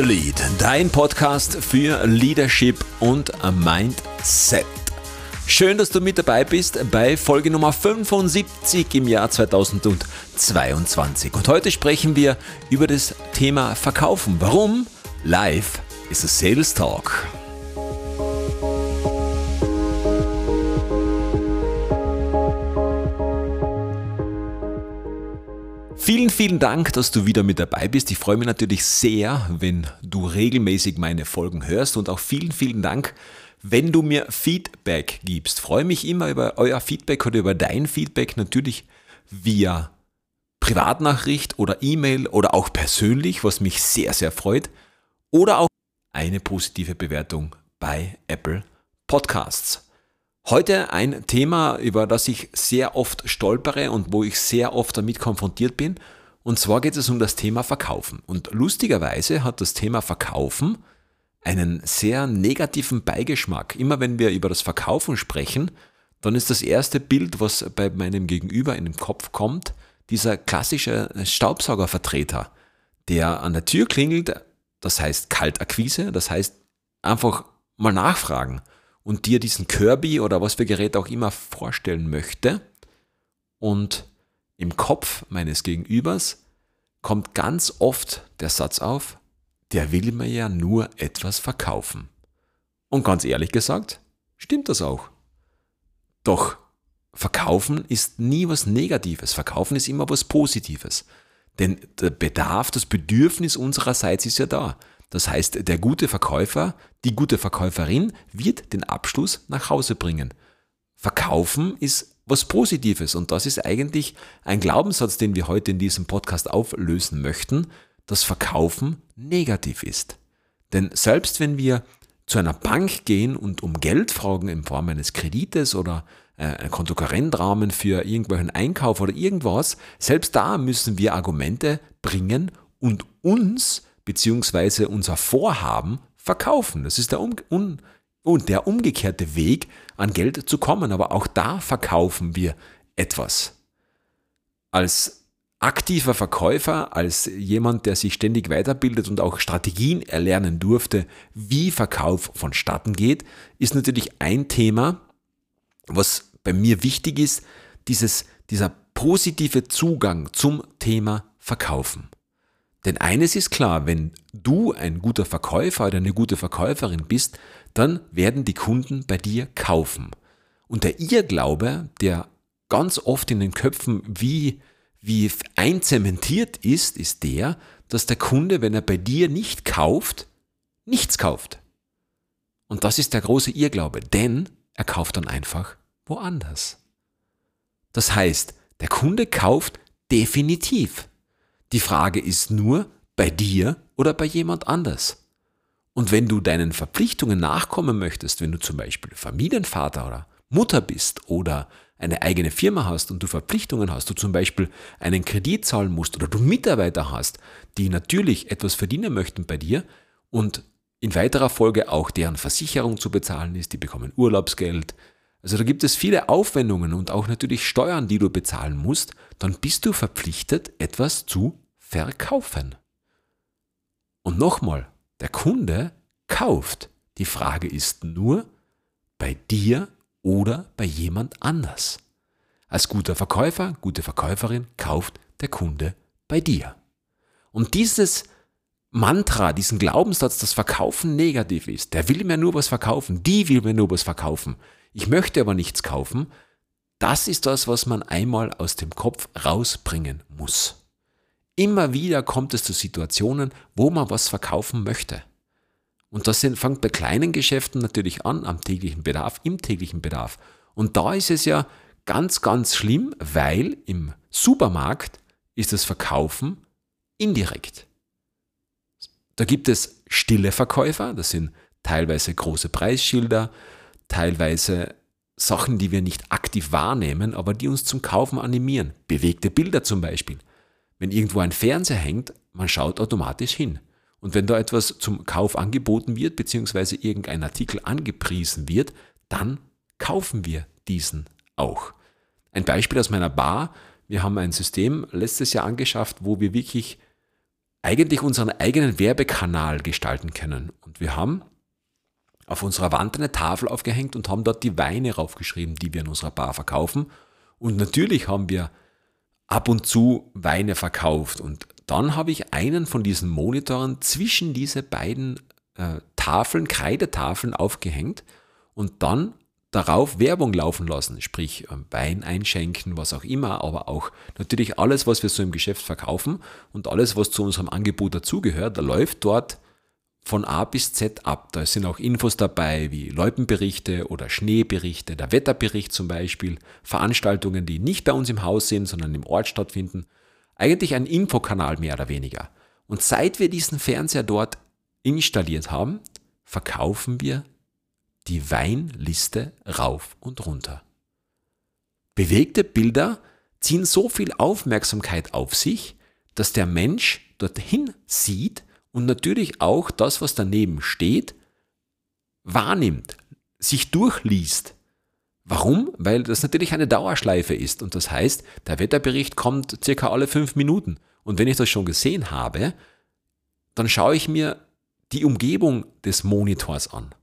The Lead, dein Podcast für Leadership und Mindset. Schön, dass du mit dabei bist bei Folge Nummer 75 im Jahr 2022. Und heute sprechen wir über das Thema Verkaufen. Warum? Live ist a Sales Talk. Vielen, vielen Dank, dass du wieder mit dabei bist. Ich freue mich natürlich sehr, wenn du regelmäßig meine Folgen hörst und auch vielen, vielen Dank, wenn du mir Feedback gibst. Ich freue mich immer über euer Feedback oder über dein Feedback natürlich via Privatnachricht oder E-Mail oder auch persönlich, was mich sehr, sehr freut. Oder auch eine positive Bewertung bei Apple Podcasts. Heute ein Thema, über das ich sehr oft stolpere und wo ich sehr oft damit konfrontiert bin. Und zwar geht es um das Thema Verkaufen. Und lustigerweise hat das Thema Verkaufen einen sehr negativen Beigeschmack. Immer wenn wir über das Verkaufen sprechen, dann ist das erste Bild, was bei meinem Gegenüber in den Kopf kommt, dieser klassische Staubsaugervertreter, der an der Tür klingelt, das heißt Kaltakquise, das heißt einfach mal nachfragen und dir diesen Kirby oder was für Gerät auch immer vorstellen möchte. Und im Kopf meines Gegenübers kommt ganz oft der Satz auf, der will mir ja nur etwas verkaufen. Und ganz ehrlich gesagt, stimmt das auch. Doch Verkaufen ist nie was Negatives, Verkaufen ist immer was Positives. Denn der Bedarf, das Bedürfnis unsererseits ist ja da. Das heißt, der gute Verkäufer, die gute Verkäuferin wird den Abschluss nach Hause bringen. Verkaufen ist was Positives und das ist eigentlich ein Glaubenssatz, den wir heute in diesem Podcast auflösen möchten, dass Verkaufen negativ ist. Denn selbst wenn wir zu einer Bank gehen und um Geld fragen in Form eines Kredites oder äh, ein Kontokorrentrahmen für irgendwelchen Einkauf oder irgendwas, selbst da müssen wir Argumente bringen und uns beziehungsweise unser Vorhaben verkaufen. Das ist der, um, un, und der umgekehrte Weg, an Geld zu kommen. Aber auch da verkaufen wir etwas. Als aktiver Verkäufer, als jemand, der sich ständig weiterbildet und auch Strategien erlernen durfte, wie Verkauf vonstatten geht, ist natürlich ein Thema, was bei mir wichtig ist, dieses, dieser positive Zugang zum Thema Verkaufen. Denn eines ist klar, wenn du ein guter Verkäufer oder eine gute Verkäuferin bist, dann werden die Kunden bei dir kaufen. Und der Irrglaube, der ganz oft in den Köpfen wie, wie einzementiert ist, ist der, dass der Kunde, wenn er bei dir nicht kauft, nichts kauft. Und das ist der große Irrglaube, denn er kauft dann einfach woanders. Das heißt, der Kunde kauft definitiv. Die Frage ist nur, bei dir oder bei jemand anders. Und wenn du deinen Verpflichtungen nachkommen möchtest, wenn du zum Beispiel Familienvater oder Mutter bist oder eine eigene Firma hast und du Verpflichtungen hast, du zum Beispiel einen Kredit zahlen musst oder du Mitarbeiter hast, die natürlich etwas verdienen möchten bei dir und in weiterer Folge auch deren Versicherung zu bezahlen ist, die bekommen Urlaubsgeld. Also da gibt es viele Aufwendungen und auch natürlich Steuern, die du bezahlen musst, dann bist du verpflichtet, etwas zu verkaufen. Und nochmal, der Kunde kauft. Die Frage ist nur, bei dir oder bei jemand anders. Als guter Verkäufer, gute Verkäuferin kauft der Kunde bei dir. Und dieses Mantra, diesen Glaubenssatz, dass Verkaufen negativ ist, der will mir nur was verkaufen, die will mir nur was verkaufen, ich möchte aber nichts kaufen, das ist das, was man einmal aus dem Kopf rausbringen muss. Immer wieder kommt es zu Situationen, wo man was verkaufen möchte. Und das fängt bei kleinen Geschäften natürlich an, am täglichen Bedarf, im täglichen Bedarf. Und da ist es ja ganz, ganz schlimm, weil im Supermarkt ist das Verkaufen indirekt. Da gibt es stille Verkäufer, das sind teilweise große Preisschilder, teilweise Sachen, die wir nicht aktiv wahrnehmen, aber die uns zum Kaufen animieren. Bewegte Bilder zum Beispiel. Wenn irgendwo ein Fernseher hängt, man schaut automatisch hin. Und wenn da etwas zum Kauf angeboten wird, beziehungsweise irgendein Artikel angepriesen wird, dann kaufen wir diesen auch. Ein Beispiel aus meiner Bar. Wir haben ein System letztes Jahr angeschafft, wo wir wirklich eigentlich unseren eigenen Werbekanal gestalten können. Und wir haben auf unserer Wand eine Tafel aufgehängt und haben dort die Weine raufgeschrieben, die wir in unserer Bar verkaufen. Und natürlich haben wir ab und zu Weine verkauft. Und dann habe ich einen von diesen Monitoren zwischen diese beiden äh, Tafeln, Kreidetafeln aufgehängt und dann darauf Werbung laufen lassen, sprich ähm, Wein einschenken, was auch immer, aber auch natürlich alles, was wir so im Geschäft verkaufen und alles, was zu unserem Angebot dazugehört, da läuft dort von A bis Z ab. Da sind auch Infos dabei wie Loipenberichte oder Schneeberichte, der Wetterbericht zum Beispiel, Veranstaltungen, die nicht bei uns im Haus sind, sondern im Ort stattfinden. Eigentlich ein Infokanal mehr oder weniger. Und seit wir diesen Fernseher dort installiert haben, verkaufen wir die Weinliste rauf und runter. Bewegte Bilder ziehen so viel Aufmerksamkeit auf sich, dass der Mensch dorthin sieht und natürlich auch das, was daneben steht, wahrnimmt, sich durchliest. Warum? Weil das natürlich eine Dauerschleife ist und das heißt, der Wetterbericht kommt circa alle fünf Minuten. Und wenn ich das schon gesehen habe, dann schaue ich mir die Umgebung des Monitors an.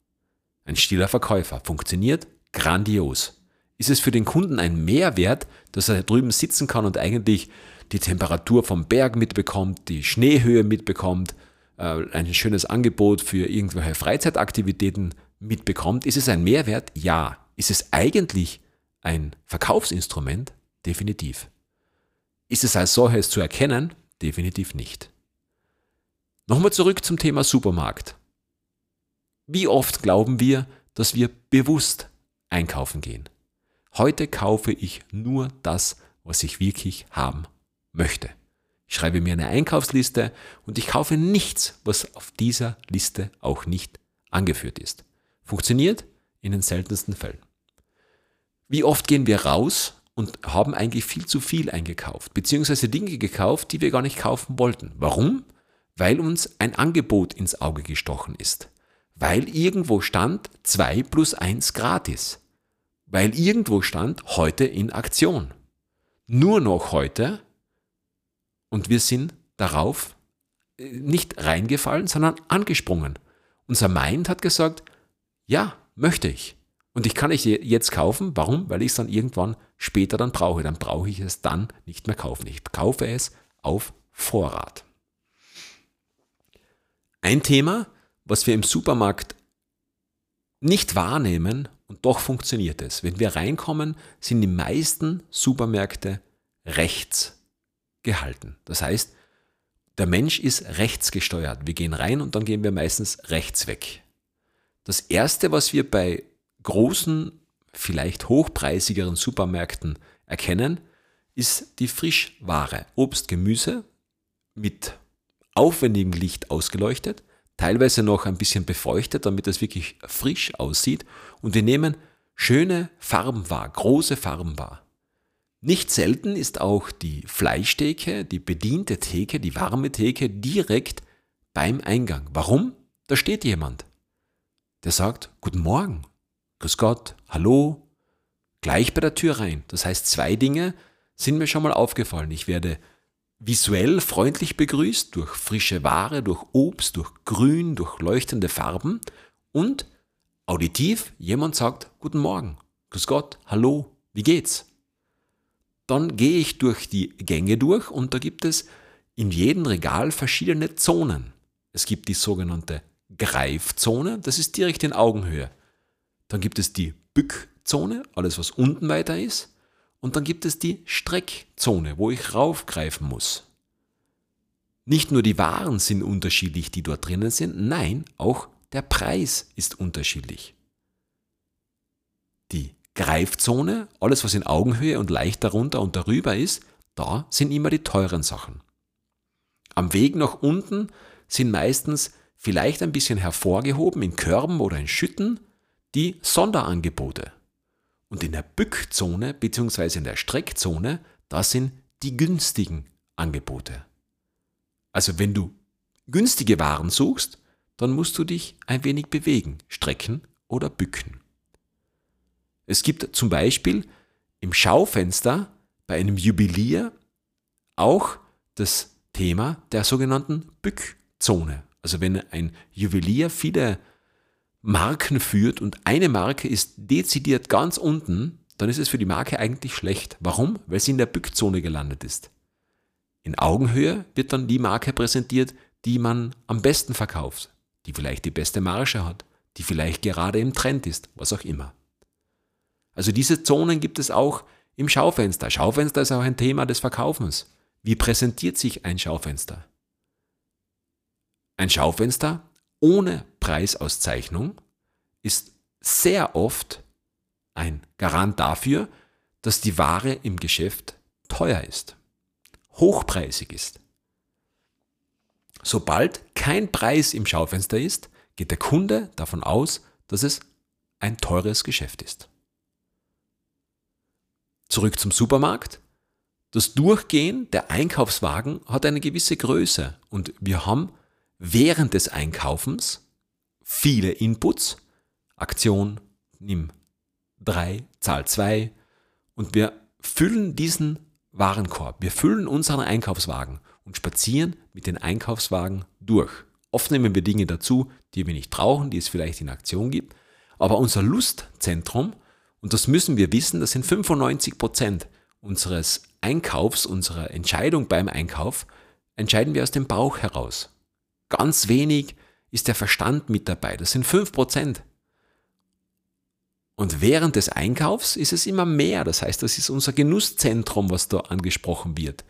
Ein stiller Verkäufer. Funktioniert grandios. Ist es für den Kunden ein Mehrwert, dass er drüben sitzen kann und eigentlich die Temperatur vom Berg mitbekommt, die Schneehöhe mitbekommt, ein schönes Angebot für irgendwelche Freizeitaktivitäten mitbekommt? Ist es ein Mehrwert? Ja. Ist es eigentlich ein Verkaufsinstrument? Definitiv. Ist es als solches zu erkennen? Definitiv nicht. Nochmal zurück zum Thema Supermarkt. Wie oft glauben wir, dass wir bewusst einkaufen gehen? Heute kaufe ich nur das, was ich wirklich haben möchte. Ich schreibe mir eine Einkaufsliste und ich kaufe nichts, was auf dieser Liste auch nicht angeführt ist. Funktioniert in den seltensten Fällen. Wie oft gehen wir raus und haben eigentlich viel zu viel eingekauft, beziehungsweise Dinge gekauft, die wir gar nicht kaufen wollten. Warum? Weil uns ein Angebot ins Auge gestochen ist. Weil irgendwo stand 2 plus 1 gratis. Weil irgendwo stand heute in Aktion. Nur noch heute und wir sind darauf äh, nicht reingefallen, sondern angesprungen. Unser Mind hat gesagt, ja, möchte ich. Und ich kann es jetzt kaufen. Warum? Weil ich es dann irgendwann später dann brauche. Dann brauche ich es dann nicht mehr kaufen. Ich kaufe es auf Vorrat. Ein Thema, was wir im Supermarkt nicht wahrnehmen und doch funktioniert es. Wenn wir reinkommen, sind die meisten Supermärkte rechts gehalten. Das heißt, der Mensch ist rechtsgesteuert. Wir gehen rein und dann gehen wir meistens rechts weg. Das Erste, was wir bei großen, vielleicht hochpreisigeren Supermärkten erkennen, ist die Frischware. Obst, Gemüse mit aufwendigem Licht ausgeleuchtet, teilweise noch ein bisschen befeuchtet, damit es wirklich frisch aussieht. Und wir nehmen schöne Farben wahr, große Farben wahr. Nicht selten ist auch die Fleischtheke, die bediente Theke, die warme Theke direkt beim Eingang. Warum? Da steht jemand. Der sagt, guten Morgen, grüß Gott, hallo, gleich bei der Tür rein. Das heißt, zwei Dinge sind mir schon mal aufgefallen. Ich werde visuell freundlich begrüßt durch frische Ware, durch Obst, durch Grün, durch leuchtende Farben und auditiv jemand sagt, guten Morgen, grüß Gott, hallo, wie geht's? Dann gehe ich durch die Gänge durch und da gibt es in jedem Regal verschiedene Zonen. Es gibt die sogenannte Greifzone, das ist direkt in Augenhöhe. Dann gibt es die Bückzone, alles was unten weiter ist. Und dann gibt es die Streckzone, wo ich raufgreifen muss. Nicht nur die Waren sind unterschiedlich, die dort drinnen sind, nein, auch der Preis ist unterschiedlich. Die Greifzone, alles was in Augenhöhe und leicht darunter und darüber ist, da sind immer die teuren Sachen. Am Weg nach unten sind meistens vielleicht ein bisschen hervorgehoben in Körben oder in Schütten die Sonderangebote. Und in der Bückzone bzw. in der Streckzone, da sind die günstigen Angebote. Also wenn du günstige Waren suchst, dann musst du dich ein wenig bewegen, strecken oder bücken. Es gibt zum Beispiel im Schaufenster bei einem Jubilier auch das Thema der sogenannten Bückzone. Also wenn ein Juwelier viele Marken führt und eine Marke ist dezidiert ganz unten, dann ist es für die Marke eigentlich schlecht. Warum? Weil sie in der Bückzone gelandet ist. In Augenhöhe wird dann die Marke präsentiert, die man am besten verkauft, die vielleicht die beste Marge hat, die vielleicht gerade im Trend ist, was auch immer. Also diese Zonen gibt es auch im Schaufenster. Schaufenster ist auch ein Thema des Verkaufens. Wie präsentiert sich ein Schaufenster? Ein Schaufenster ohne Preisauszeichnung ist sehr oft ein Garant dafür, dass die Ware im Geschäft teuer ist, hochpreisig ist. Sobald kein Preis im Schaufenster ist, geht der Kunde davon aus, dass es ein teures Geschäft ist. Zurück zum Supermarkt. Das Durchgehen der Einkaufswagen hat eine gewisse Größe und wir haben während des Einkaufens viele Inputs. Aktion, nimm drei, zahl zwei und wir füllen diesen Warenkorb, wir füllen unseren Einkaufswagen und spazieren mit den Einkaufswagen durch. Oft nehmen wir Dinge dazu, die wir nicht brauchen, die es vielleicht in Aktion gibt, aber unser Lustzentrum, und das müssen wir wissen, das sind 95 Prozent unseres Einkaufs, unserer Entscheidung beim Einkauf, entscheiden wir aus dem Bauch heraus. Ganz wenig ist der Verstand mit dabei, das sind 5 Prozent. Und während des Einkaufs ist es immer mehr. Das heißt, das ist unser Genusszentrum, was da angesprochen wird.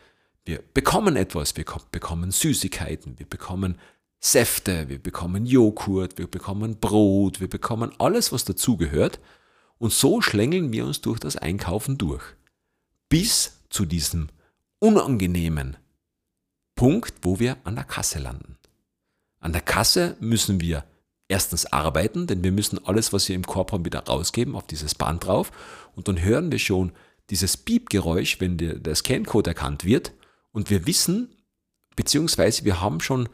Wir bekommen etwas, wir bekommen Süßigkeiten, wir bekommen Säfte, wir bekommen Joghurt, wir bekommen Brot, wir bekommen alles, was dazugehört. Und so schlängeln wir uns durch das Einkaufen durch. Bis zu diesem unangenehmen Punkt, wo wir an der Kasse landen. An der Kasse müssen wir erstens arbeiten, denn wir müssen alles, was wir im Korb haben, wieder rausgeben auf dieses Band drauf. Und dann hören wir schon dieses Piepgeräusch, wenn der, der Scancode erkannt wird. Und wir wissen, beziehungsweise wir haben schon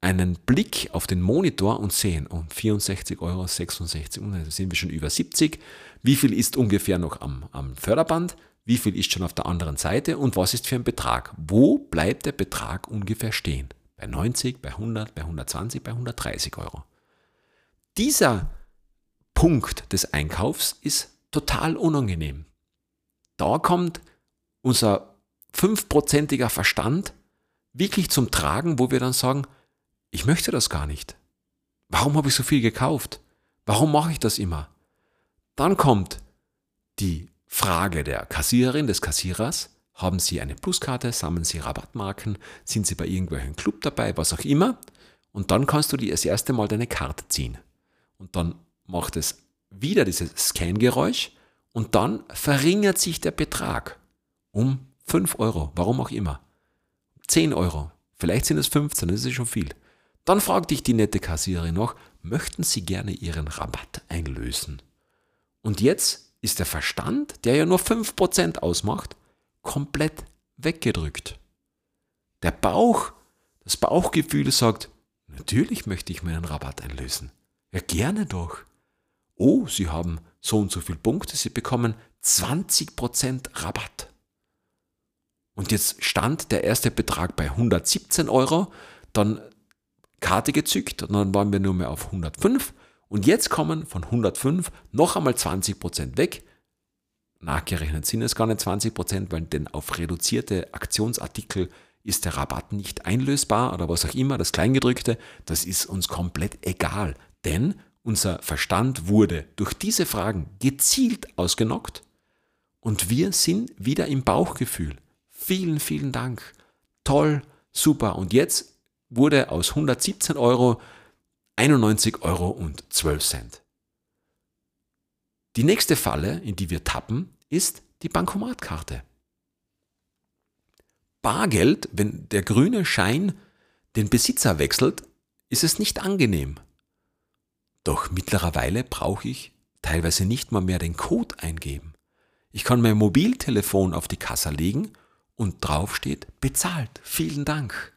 einen Blick auf den Monitor und sehen, oh, 64,66 Euro, da sind wir schon über 70. Wie viel ist ungefähr noch am, am Förderband? Wie viel ist schon auf der anderen Seite? Und was ist für ein Betrag? Wo bleibt der Betrag ungefähr stehen? Bei 90, bei 100, bei 120, bei 130 Euro. Dieser Punkt des Einkaufs ist total unangenehm. Da kommt unser fünfprozentiger Verstand wirklich zum Tragen, wo wir dann sagen, ich möchte das gar nicht. Warum habe ich so viel gekauft? Warum mache ich das immer? Dann kommt die Frage der Kassiererin, des Kassierers, haben Sie eine Pluskarte, sammeln Sie Rabattmarken, sind Sie bei irgendwelchen Club dabei, was auch immer. Und dann kannst du dir das erste Mal deine Karte ziehen und dann macht es wieder dieses Scan-Geräusch und dann verringert sich der Betrag um 5 Euro, warum auch immer. 10 Euro, vielleicht sind es 15, das ist schon viel. Dann fragt dich die nette Kassiererin noch, möchten Sie gerne Ihren Rabatt einlösen? Und jetzt ist der Verstand, der ja nur 5% ausmacht, komplett weggedrückt. Der Bauch, das Bauchgefühl sagt, natürlich möchte ich meinen Rabatt einlösen. Ja, gerne doch. Oh, Sie haben so und so viele Punkte, Sie bekommen 20% Rabatt. Und jetzt stand der erste Betrag bei 117 Euro, dann Karte gezückt und dann waren wir nur mehr auf 105 und jetzt kommen von 105 noch einmal 20% weg. Nachgerechnet sind es gar nicht 20%, weil denn auf reduzierte Aktionsartikel ist der Rabatt nicht einlösbar oder was auch immer, das Kleingedrückte, das ist uns komplett egal. Denn unser Verstand wurde durch diese Fragen gezielt ausgenockt und wir sind wieder im Bauchgefühl. Vielen, vielen Dank. Toll, super. Und jetzt wurde aus 117 Euro 91 Euro und 12 Cent. Die nächste Falle, in die wir tappen, ist die Bankomatkarte. Bargeld, wenn der grüne Schein den Besitzer wechselt, ist es nicht angenehm. Doch mittlerweile brauche ich teilweise nicht mal mehr den Code eingeben. Ich kann mein Mobiltelefon auf die Kasse legen und drauf steht bezahlt. Vielen Dank.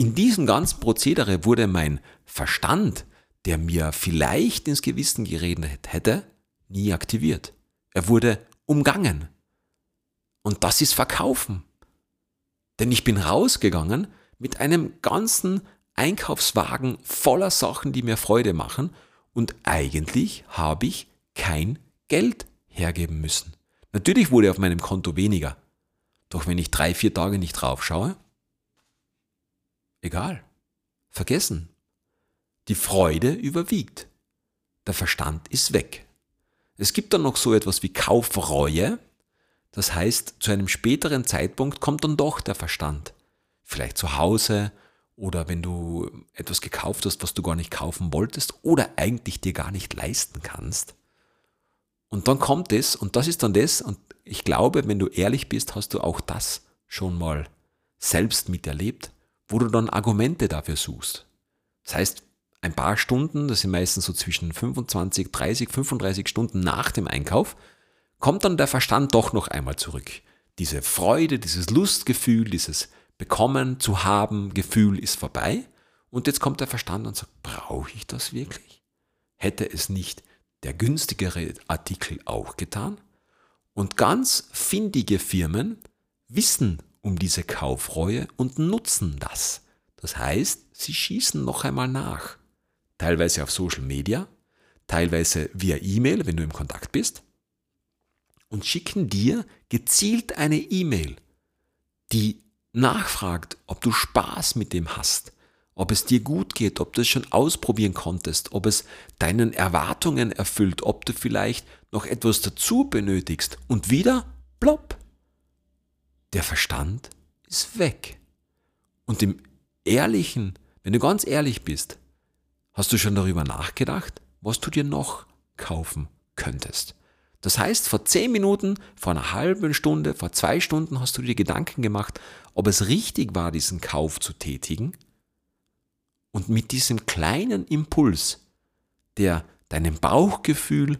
In diesem ganzen Prozedere wurde mein Verstand, der mir vielleicht ins Gewissen geredet hätte, nie aktiviert. Er wurde umgangen. Und das ist Verkaufen. Denn ich bin rausgegangen mit einem ganzen Einkaufswagen voller Sachen, die mir Freude machen und eigentlich habe ich kein Geld hergeben müssen. Natürlich wurde auf meinem Konto weniger. Doch wenn ich drei, vier Tage nicht drauf schaue, egal. Vergessen. Die Freude überwiegt. Der Verstand ist weg. Es gibt dann noch so etwas wie Kaufreue. Das heißt, zu einem späteren Zeitpunkt kommt dann doch der Verstand. Vielleicht zu Hause oder wenn du etwas gekauft hast, was du gar nicht kaufen wolltest oder eigentlich dir gar nicht leisten kannst. Und dann kommt es, und das ist dann das, und ich glaube, wenn du ehrlich bist, hast du auch das schon mal selbst miterlebt, wo du dann Argumente dafür suchst. Das heißt, ein paar Stunden, das sind meistens so zwischen 25, 30, 35 Stunden nach dem Einkauf, kommt dann der Verstand doch noch einmal zurück. Diese Freude, dieses Lustgefühl, dieses Bekommen zu haben Gefühl ist vorbei. Und jetzt kommt der Verstand und sagt, brauche ich das wirklich? Hätte es nicht der günstigere Artikel auch getan? Und ganz findige Firmen wissen um diese Kaufreue und nutzen das. Das heißt, sie schießen noch einmal nach. Teilweise auf Social Media, teilweise via E-Mail, wenn du im Kontakt bist, und schicken dir gezielt eine E-Mail, die nachfragt, ob du Spaß mit dem hast, ob es dir gut geht, ob du es schon ausprobieren konntest, ob es deinen Erwartungen erfüllt, ob du vielleicht noch etwas dazu benötigst und wieder plopp. Der Verstand ist weg. Und im ehrlichen, wenn du ganz ehrlich bist, hast du schon darüber nachgedacht, was du dir noch kaufen könntest. Das heißt, vor zehn Minuten, vor einer halben Stunde, vor zwei Stunden hast du dir Gedanken gemacht, ob es richtig war, diesen Kauf zu tätigen und mit diesem kleinen Impuls, der deinem Bauchgefühl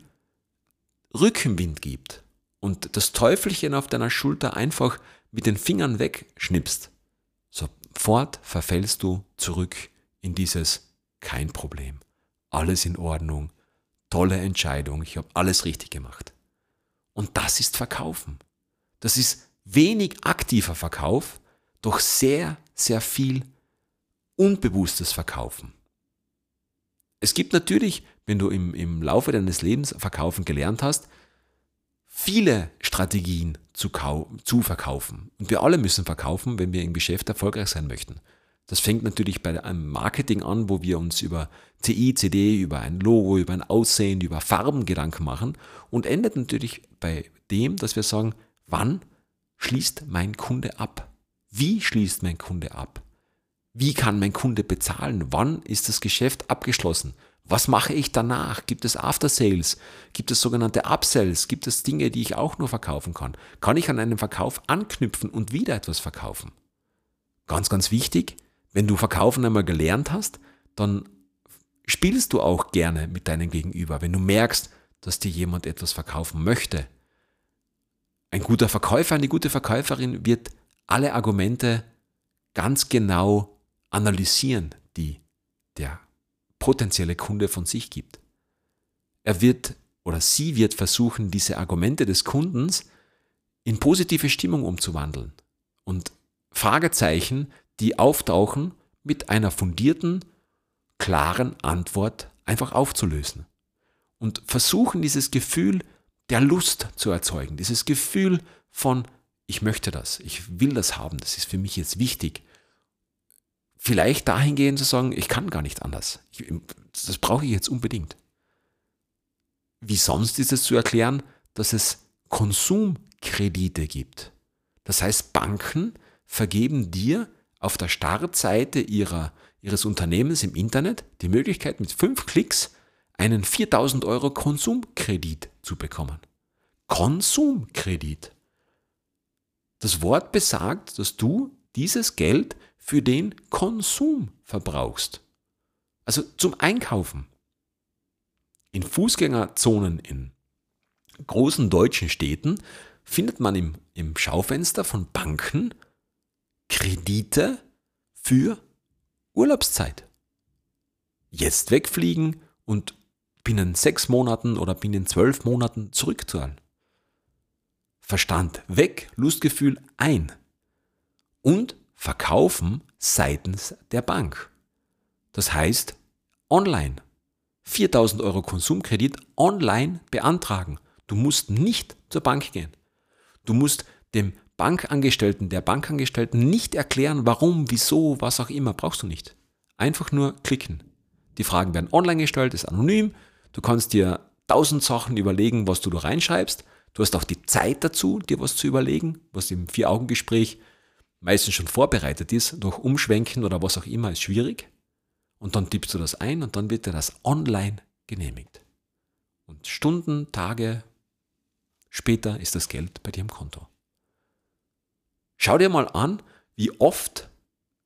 Rückenwind gibt und das Teufelchen auf deiner Schulter einfach mit den Fingern wegschnippst, sofort verfällst du zurück in dieses kein Problem, alles in Ordnung, tolle Entscheidung, ich habe alles richtig gemacht. Und das ist Verkaufen. Das ist wenig aktiver Verkauf, doch sehr, sehr viel unbewusstes Verkaufen. Es gibt natürlich, wenn du im, im Laufe deines Lebens Verkaufen gelernt hast, viele Strategien zu, zu verkaufen. Und wir alle müssen verkaufen, wenn wir im Geschäft erfolgreich sein möchten. Das fängt natürlich bei einem Marketing an, wo wir uns über CI, CD, über ein Logo, über ein Aussehen, über Farben Gedanken machen und endet natürlich bei dem, dass wir sagen, wann schließt mein Kunde ab? Wie schließt mein Kunde ab? Wie kann mein Kunde bezahlen? Wann ist das Geschäft abgeschlossen? Was mache ich danach? Gibt es After Sales? Gibt es sogenannte Upsells? Gibt es Dinge, die ich auch nur verkaufen kann? Kann ich an einem Verkauf anknüpfen und wieder etwas verkaufen? Ganz, ganz wichtig, wenn du Verkaufen einmal gelernt hast, dann spielst du auch gerne mit deinem Gegenüber. Wenn du merkst, dass dir jemand etwas verkaufen möchte. Ein guter Verkäufer, eine gute Verkäuferin wird alle Argumente ganz genau analysieren, die der potenzielle Kunde von sich gibt. Er wird oder sie wird versuchen, diese Argumente des Kundens in positive Stimmung umzuwandeln und Fragezeichen, die auftauchen, mit einer fundierten, klaren Antwort einfach aufzulösen. Und versuchen, dieses Gefühl der Lust zu erzeugen, dieses Gefühl von, ich möchte das, ich will das haben, das ist für mich jetzt wichtig vielleicht dahingehend zu sagen, ich kann gar nicht anders. Ich, das brauche ich jetzt unbedingt. Wie sonst ist es zu erklären, dass es Konsumkredite gibt. Das heißt, Banken vergeben dir auf der Startseite ihrer, ihres Unternehmens im Internet die Möglichkeit, mit fünf Klicks einen 4000 Euro Konsumkredit zu bekommen. Konsumkredit. Das Wort besagt, dass du dieses Geld für den Konsum verbrauchst. Also zum Einkaufen. In Fußgängerzonen in großen deutschen Städten findet man im, im Schaufenster von Banken Kredite für Urlaubszeit. Jetzt wegfliegen und binnen sechs Monaten oder binnen zwölf Monaten zurückzahlen. Verstand weg, Lustgefühl ein. und verkaufen seitens der Bank. Das heißt, online. 4000 Euro Konsumkredit online beantragen. Du musst nicht zur Bank gehen. Du musst dem Bankangestellten, der Bankangestellten nicht erklären, warum, wieso, was auch immer, brauchst du nicht. Einfach nur klicken. Die Fragen werden online gestellt, ist anonym. Du kannst dir tausend Sachen überlegen, was du da reinschreibst. Du hast auch die Zeit dazu, dir was zu überlegen, was im Vier-Augen-Gespräch meistens schon vorbereitet ist. Durch Umschwenken oder was auch immer ist schwierig. Und dann tippst du das ein und dann wird dir das online genehmigt. Und Stunden, Tage später ist das Geld bei dir im Konto. Schau dir mal an, wie oft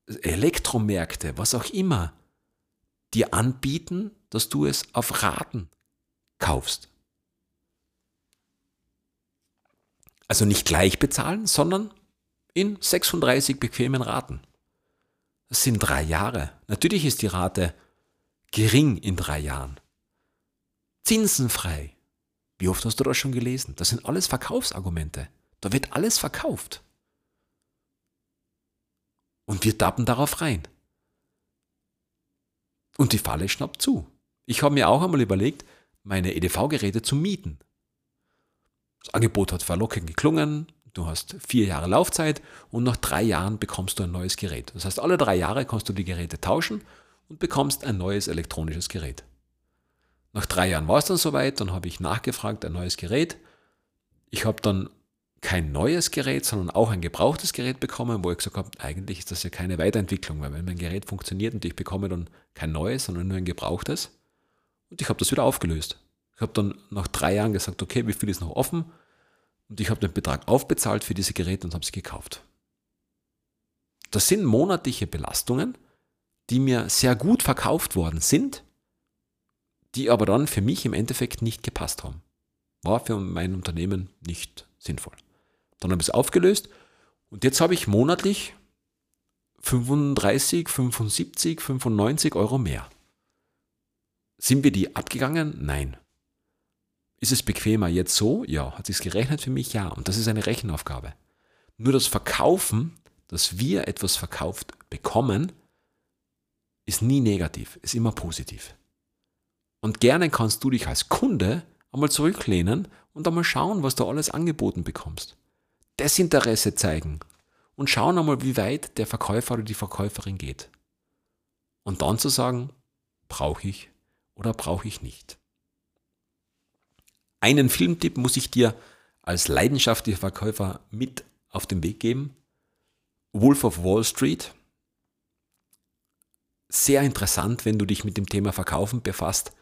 Elektromärkte, was auch immer, dir anbieten, dass du es auf Raten kaufst. Also nicht gleich bezahlen, sondern in 36 bequemen Raten. Das sind drei Jahre. Natürlich ist die Rate gering in drei Jahren. Zinsenfrei. Wie oft hast du das schon gelesen? Das sind alles Verkaufsargumente. Da wird alles verkauft. Und wir tappen darauf rein. Und die Falle schnappt zu. Ich habe mir auch einmal überlegt, meine EDV-Geräte zu mieten. Das Angebot hat verlockend geklungen. Du hast vier Jahre Laufzeit und nach drei Jahren bekommst du ein neues Gerät. Das heißt, alle drei Jahre kannst du die Geräte tauschen und bekommst ein neues elektronisches Gerät. Nach drei Jahren war es dann soweit, dann habe ich nachgefragt, ein neues Gerät. Ich habe dann kein neues Gerät, sondern auch ein gebrauchtes Gerät bekommen, wo ich gesagt habe, eigentlich ist das ja keine Weiterentwicklung, weil wenn mein Gerät funktioniert und ich bekomme dann kein neues, sondern nur ein gebrauchtes. Und ich habe das wieder aufgelöst. Ich habe dann nach drei Jahren gesagt, okay, wie viel ist noch offen? Und ich habe den Betrag aufbezahlt für diese Geräte und habe sie gekauft. Das sind monatliche Belastungen, die mir sehr gut verkauft worden sind, die aber dann für mich im Endeffekt nicht gepasst haben. War für mein Unternehmen nicht sinnvoll. Dann habe ich es aufgelöst und jetzt habe ich monatlich 35, 75, 95 Euro mehr. Sind wir die abgegangen? Nein. Ist es bequemer jetzt so? Ja. Hat sich gerechnet für mich? Ja. Und das ist eine Rechenaufgabe. Nur das Verkaufen, dass wir etwas verkauft bekommen, ist nie negativ, ist immer positiv. Und gerne kannst du dich als Kunde einmal zurücklehnen und einmal schauen, was du alles angeboten bekommst. Desinteresse zeigen und schauen einmal, wie weit der Verkäufer oder die Verkäuferin geht. Und dann zu sagen, brauche ich oder brauche ich nicht. Einen Filmtipp muss ich dir als leidenschaftlicher Verkäufer mit auf den Weg geben. Wolf of Wall Street. Sehr interessant, wenn du dich mit dem Thema Verkaufen befasst.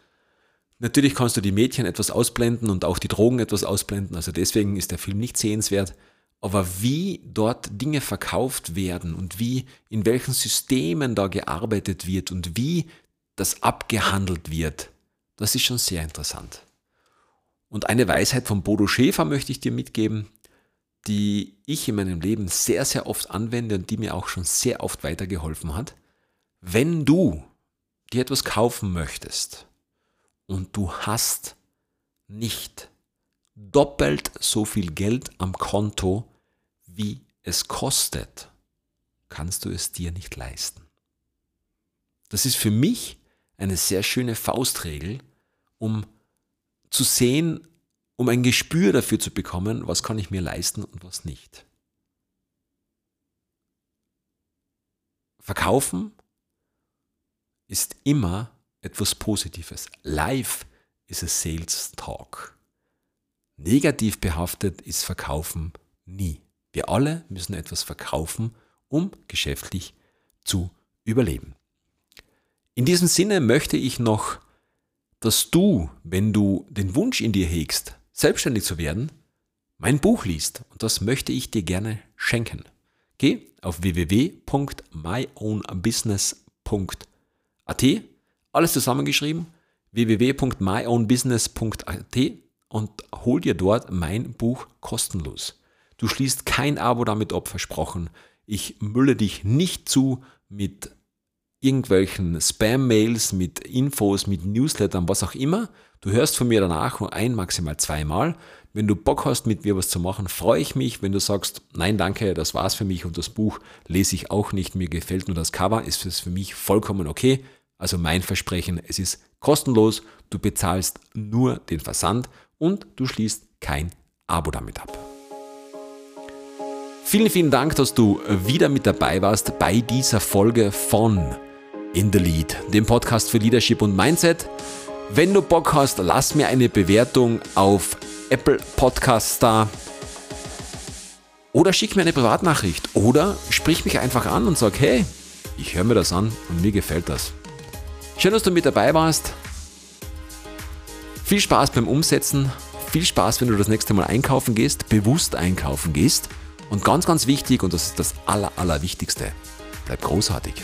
Natürlich kannst du die Mädchen etwas ausblenden und auch die Drogen etwas ausblenden. Also deswegen ist der Film nicht sehenswert. Aber wie dort Dinge verkauft werden und wie in welchen Systemen da gearbeitet wird und wie das abgehandelt wird, das ist schon sehr interessant. Und eine Weisheit von Bodo Schäfer möchte ich dir mitgeben, die ich in meinem Leben sehr, sehr oft anwende und die mir auch schon sehr oft weitergeholfen hat. Wenn du dir etwas kaufen möchtest und du hast nicht doppelt so viel Geld am Konto, wie es kostet, kannst du es dir nicht leisten. Das ist für mich eine sehr schöne Faustregel, um zu sehen, um ein Gespür dafür zu bekommen, was kann ich mir leisten und was nicht. Verkaufen ist immer etwas Positives. Live ist es Sales Talk. Negativ behaftet ist Verkaufen nie. Wir alle müssen etwas verkaufen, um geschäftlich zu überleben. In diesem Sinne möchte ich noch, dass du, wenn du den Wunsch in dir hegst, selbstständig zu werden, mein Buch liest. Und das möchte ich dir gerne schenken. Geh auf www.myownbusiness.at, alles zusammengeschrieben, www.myownbusiness.at und hol dir dort mein Buch kostenlos. Du schließt kein Abo damit ab, versprochen. Ich mülle dich nicht zu mit irgendwelchen Spam-Mails, mit Infos, mit Newslettern, was auch immer. Du hörst von mir danach nur ein, maximal zweimal. Wenn du Bock hast, mit mir was zu machen, freue ich mich. Wenn du sagst, nein, danke, das war's für mich und das Buch lese ich auch nicht, mir gefällt nur das Cover, ist es für mich vollkommen okay. Also mein Versprechen, es ist kostenlos, du bezahlst nur den Versand und du schließt kein Abo damit ab. Vielen, vielen Dank, dass du wieder mit dabei warst bei dieser Folge von In the Lead, dem Podcast für Leadership und Mindset. Wenn du Bock hast, lass mir eine Bewertung auf Apple Podcasts da. Oder schick mir eine Privatnachricht. Oder sprich mich einfach an und sag, hey, ich höre mir das an und mir gefällt das. Schön, dass du mit dabei warst. Viel Spaß beim Umsetzen. Viel Spaß, wenn du das nächste Mal einkaufen gehst, bewusst einkaufen gehst. Und ganz, ganz wichtig, und das ist das Aller, Allerwichtigste, bleib großartig.